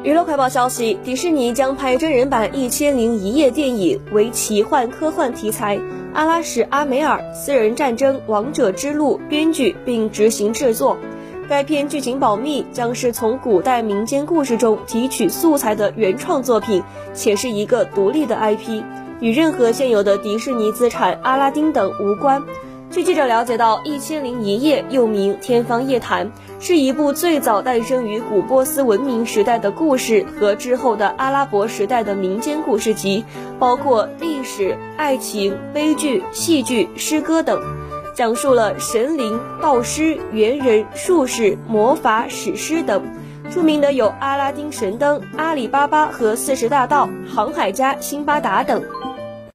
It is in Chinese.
娱乐快报消息：迪士尼将拍真人版《一千零一夜》电影，为奇幻科幻题材。阿拉什·阿梅尔《私人战争：王者之路》编剧并执行制作。该片剧情保密，将是从古代民间故事中提取素材的原创作品，且是一个独立的 IP，与任何现有的迪士尼资产、阿拉丁等无关。据记者了解到，《一千零一夜》又名《天方夜谭》，是一部最早诞生于古波斯文明时代的故事和之后的阿拉伯时代的民间故事集，包括历史、爱情、悲剧、戏剧、诗歌等，讲述了神灵、道师、猿人、术士、魔法、史诗等。著名的有《阿拉丁神灯》《阿里巴巴和四十大盗》《航海家辛巴达》等。